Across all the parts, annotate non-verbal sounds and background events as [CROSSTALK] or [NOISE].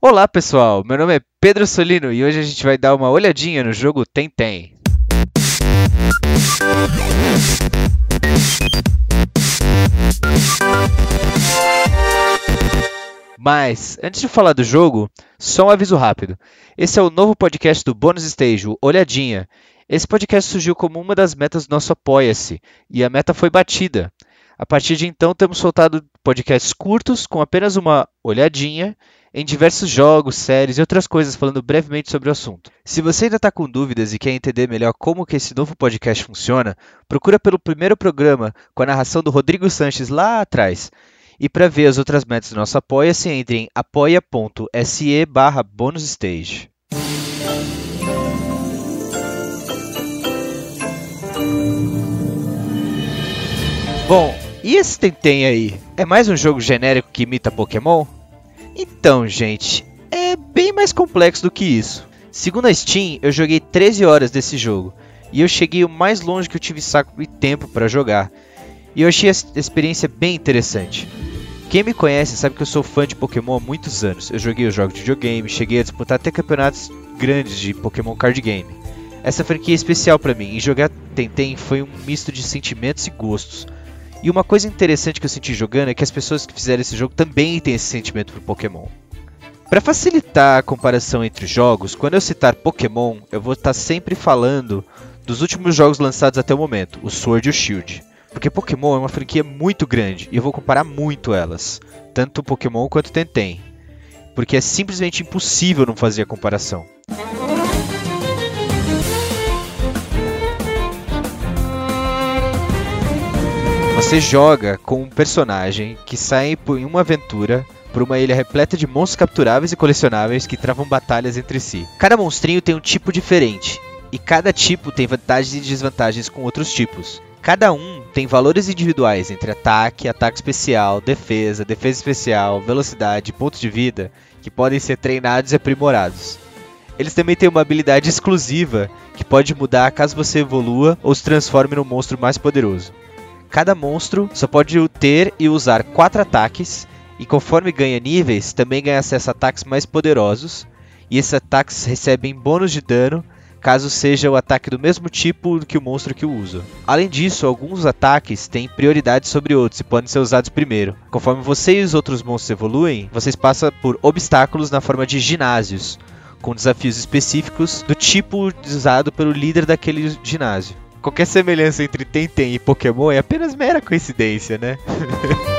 Olá pessoal, meu nome é Pedro Solino e hoje a gente vai dar uma olhadinha no jogo Tentem. Mas, antes de falar do jogo, só um aviso rápido. Esse é o novo podcast do Bônus Stage, o Olhadinha. Esse podcast surgiu como uma das metas do nosso Apoia-se, e a meta foi batida. A partir de então, temos soltado podcasts curtos com apenas uma olhadinha em diversos jogos, séries e outras coisas, falando brevemente sobre o assunto. Se você ainda está com dúvidas e quer entender melhor como que esse novo podcast funciona, procura pelo primeiro programa com a narração do Rodrigo Sanches lá atrás. E para ver as outras metas do nosso Apoia-se, entre em apoia.se barra bonusstage. Bom, e esse Tentem aí? É mais um jogo genérico que imita Pokémon? Então, gente, é bem mais complexo do que isso. Segundo a Steam, eu joguei 13 horas desse jogo e eu cheguei o mais longe que eu tive saco e tempo para jogar. E eu achei a experiência bem interessante. Quem me conhece sabe que eu sou fã de Pokémon há muitos anos. Eu joguei os jogos de videogame, cheguei a disputar até campeonatos grandes de Pokémon Card Game. Essa franquia é especial para mim e jogar Tentem foi um misto de sentimentos e gostos. E uma coisa interessante que eu senti jogando é que as pessoas que fizeram esse jogo também têm esse sentimento por Pokémon. Para facilitar a comparação entre jogos, quando eu citar Pokémon, eu vou estar sempre falando dos últimos jogos lançados até o momento, o Sword e o Shield. Porque Pokémon é uma franquia muito grande e eu vou comparar muito elas, tanto Pokémon quanto Tentem. Porque é simplesmente impossível não fazer a comparação. Você joga com um personagem que sai em uma aventura por uma ilha repleta de monstros capturáveis e colecionáveis que travam batalhas entre si. Cada monstrinho tem um tipo diferente, e cada tipo tem vantagens e desvantagens com outros tipos. Cada um tem valores individuais entre ataque, ataque especial, defesa, defesa especial, velocidade, pontos de vida, que podem ser treinados e aprimorados. Eles também têm uma habilidade exclusiva que pode mudar caso você evolua ou se transforme num monstro mais poderoso. Cada monstro só pode ter e usar 4 ataques, e conforme ganha níveis, também ganha acesso a ataques mais poderosos, e esses ataques recebem bônus de dano caso seja o ataque do mesmo tipo que o monstro que o usa. Além disso, alguns ataques têm prioridade sobre outros e podem ser usados primeiro. Conforme você e os outros monstros evoluem, vocês passam por obstáculos na forma de ginásios, com desafios específicos do tipo usado pelo líder daquele ginásio. Qualquer semelhança entre Tentem e Pokémon é apenas mera coincidência, né? [LAUGHS]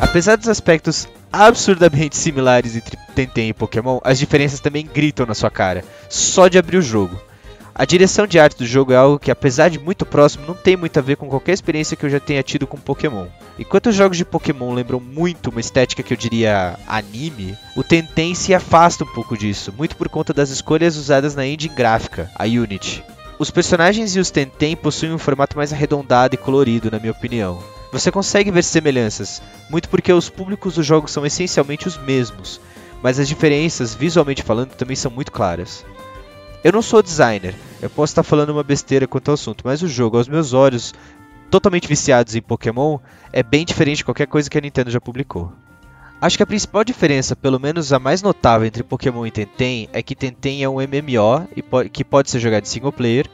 Apesar dos aspectos absurdamente similares entre Tentem e Pokémon, as diferenças também gritam na sua cara, só de abrir o jogo. A direção de arte do jogo é algo que, apesar de muito próximo, não tem muito a ver com qualquer experiência que eu já tenha tido com Pokémon. Enquanto os jogos de Pokémon lembram muito uma estética que eu diria anime, o Tentem se afasta um pouco disso, muito por conta das escolhas usadas na engine gráfica, a Unity. Os personagens e os Tentem possuem um formato mais arredondado e colorido, na minha opinião. Você consegue ver semelhanças, muito porque os públicos dos jogos são essencialmente os mesmos, mas as diferenças, visualmente falando, também são muito claras. Eu não sou designer, eu posso estar falando uma besteira quanto ao assunto, mas o jogo, aos meus olhos, totalmente viciados em Pokémon, é bem diferente de qualquer coisa que a Nintendo já publicou. Acho que a principal diferença, pelo menos a mais notável entre Pokémon e Tentem, é que Tentem é um MMO que pode ser jogado em single player,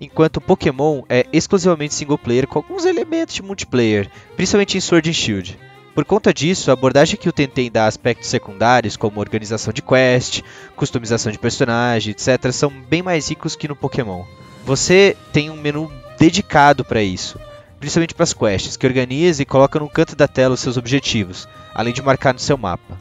enquanto Pokémon é exclusivamente single player com alguns elementos de multiplayer, principalmente em Sword and Shield. Por conta disso, a abordagem que o Tentem dá a aspectos secundários, como organização de quest, customização de personagem, etc., são bem mais ricos que no Pokémon. Você tem um menu dedicado para isso, principalmente para as quests, que organiza e coloca no canto da tela os seus objetivos, além de marcar no seu mapa.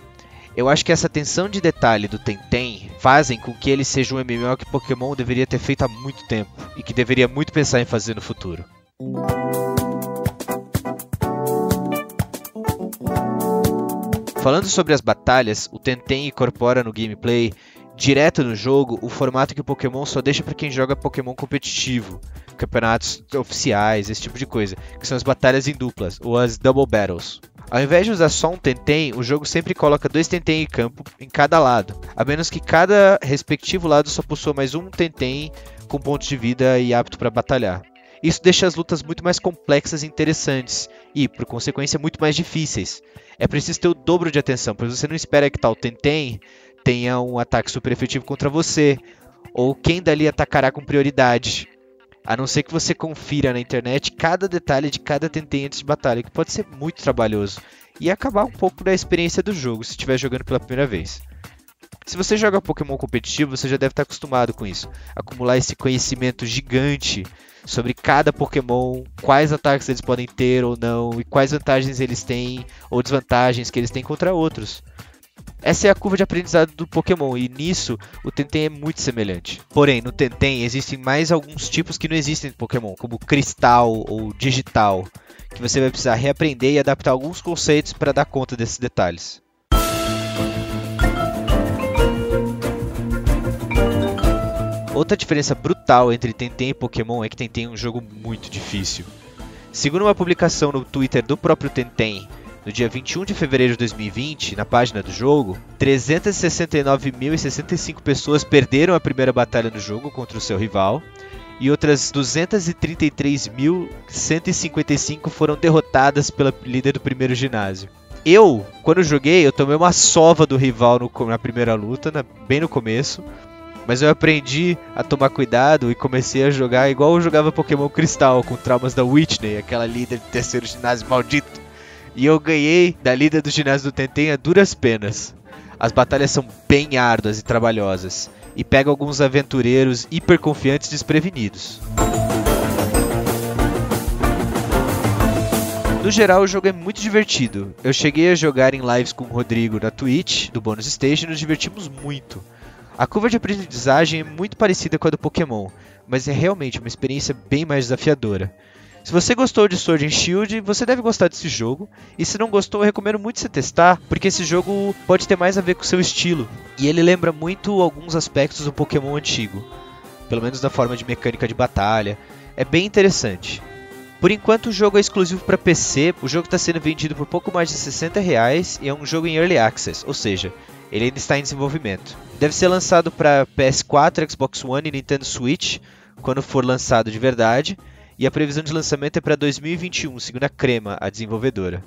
Eu acho que essa atenção de detalhe do Tentem fazem com que ele seja um MMO que Pokémon deveria ter feito há muito tempo e que deveria muito pensar em fazer no futuro. Falando sobre as batalhas, o Tentem incorpora no gameplay direto no jogo o formato que o Pokémon só deixa para quem joga Pokémon competitivo, campeonatos oficiais, esse tipo de coisa, que são as batalhas em duplas, ou as Double Battles. Ao invés de usar só um Tentem, o jogo sempre coloca dois Tentem em campo em cada lado, a menos que cada respectivo lado só possua mais um Tentem com pontos de vida e apto para batalhar. Isso deixa as lutas muito mais complexas e interessantes, e, por consequência, muito mais difíceis. É preciso ter o dobro de atenção, pois você não espera que tal Tenten tenha um ataque super efetivo contra você, ou quem dali atacará com prioridade. A não ser que você confira na internet cada detalhe de cada Tenten antes de batalha, que pode ser muito trabalhoso e acabar um pouco da experiência do jogo se estiver jogando pela primeira vez. Se você joga Pokémon competitivo, você já deve estar acostumado com isso. Acumular esse conhecimento gigante sobre cada Pokémon, quais ataques eles podem ter ou não, e quais vantagens eles têm ou desvantagens que eles têm contra outros. Essa é a curva de aprendizado do Pokémon e nisso o Tenten é muito semelhante. Porém, no Tenten existem mais alguns tipos que não existem no Pokémon, como Cristal ou Digital, que você vai precisar reaprender e adaptar alguns conceitos para dar conta desses detalhes. Outra diferença brutal entre Tenten e Pokémon é que Tenten é um jogo muito difícil. Segundo uma publicação no Twitter do próprio Tenten, no dia 21 de fevereiro de 2020, na página do jogo, 369.065 pessoas perderam a primeira batalha no jogo contra o seu rival e outras 233.155 foram derrotadas pela líder do primeiro ginásio. Eu, quando joguei, eu tomei uma sova do rival no, na primeira luta, na, bem no começo, mas eu aprendi a tomar cuidado e comecei a jogar igual eu jogava Pokémon Cristal, com traumas da Whitney, aquela líder do terceiro ginásio maldito. E eu ganhei da líder do ginásio do Tenten a duras penas. As batalhas são bem árduas e trabalhosas, e pega alguns aventureiros hiperconfiantes desprevenidos. No geral, o jogo é muito divertido. Eu cheguei a jogar em lives com o Rodrigo na Twitch, do Bonus Stage, e nos divertimos muito. A curva de aprendizagem é muito parecida com a do Pokémon, mas é realmente uma experiência bem mais desafiadora. Se você gostou de Sword and Shield, você deve gostar desse jogo. E se não gostou, eu recomendo muito você testar, porque esse jogo pode ter mais a ver com o seu estilo. E ele lembra muito alguns aspectos do Pokémon antigo, pelo menos na forma de mecânica de batalha. É bem interessante. Por enquanto o jogo é exclusivo para PC, o jogo está sendo vendido por pouco mais de 60 reais e é um jogo em Early Access, ou seja, ele ainda está em desenvolvimento. Deve ser lançado para PS4, Xbox One e Nintendo Switch quando for lançado de verdade, e a previsão de lançamento é para 2021, segundo a Crema, a desenvolvedora.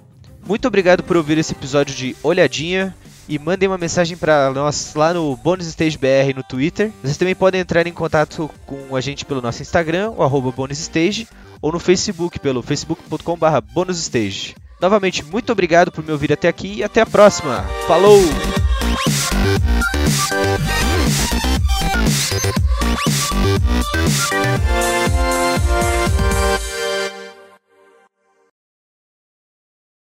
Muito obrigado por ouvir esse episódio de Olhadinha e mandem uma mensagem para nós lá no Bonus Stage BR no Twitter. Vocês também podem entrar em contato com a gente pelo nosso Instagram, o bonusstage, ou no Facebook pelo facebook.com.br bonusstage. Novamente, muito obrigado por me ouvir até aqui e até a próxima. Falou! Thank you.